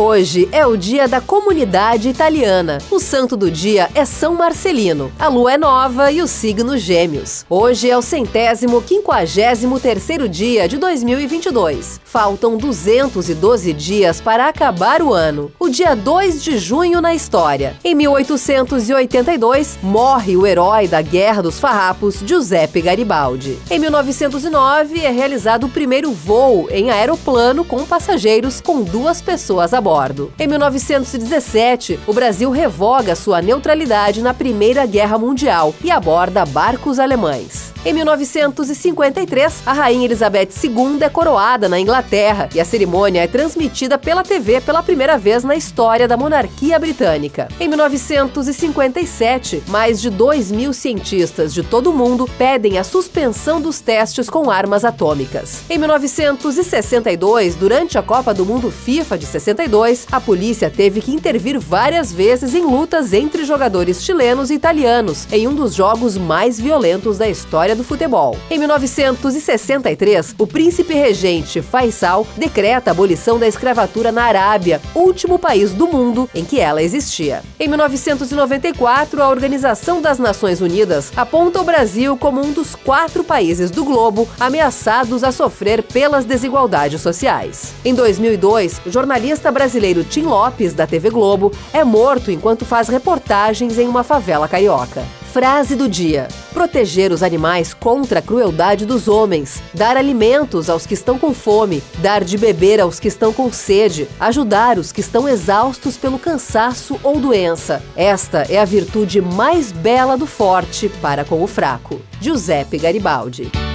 Hoje é o dia da comunidade italiana. O santo do dia é São Marcelino. A lua é nova e o signo Gêmeos. Hoje é o centésimo quinquagésimo terceiro dia de 2022. Faltam 212 dias para acabar o ano. O dia 2 de junho na história. Em 1882, morre o herói da Guerra dos Farrapos, Giuseppe Garibaldi. Em 1909, é realizado o primeiro voo em aeroplano com passageiros com duas pessoas a bordo bordo. Em 1917, o Brasil revoga sua neutralidade na Primeira Guerra Mundial e aborda barcos alemães. Em 1953, a Rainha Elizabeth II é coroada na Inglaterra e a cerimônia é transmitida pela TV pela primeira vez na história da monarquia britânica. Em 1957, mais de 2 mil cientistas de todo o mundo pedem a suspensão dos testes com armas atômicas. Em 1962, durante a Copa do Mundo FIFA de 62, a polícia teve que intervir várias vezes em lutas entre jogadores chilenos e italianos, em um dos jogos mais violentos da história do futebol. Em 1963, o príncipe regente Faisal decreta a abolição da escravatura na Arábia, último país do mundo em que ela existia. Em 1994, a Organização das Nações Unidas aponta o Brasil como um dos quatro países do globo ameaçados a sofrer pelas desigualdades sociais. Em 2002, o jornalista brasileiro Tim Lopes, da TV Globo, é morto enquanto faz reportagens em uma favela carioca. Frase do dia: proteger os animais contra a crueldade dos homens, dar alimentos aos que estão com fome, dar de beber aos que estão com sede, ajudar os que estão exaustos pelo cansaço ou doença. Esta é a virtude mais bela do forte para com o fraco. Giuseppe Garibaldi.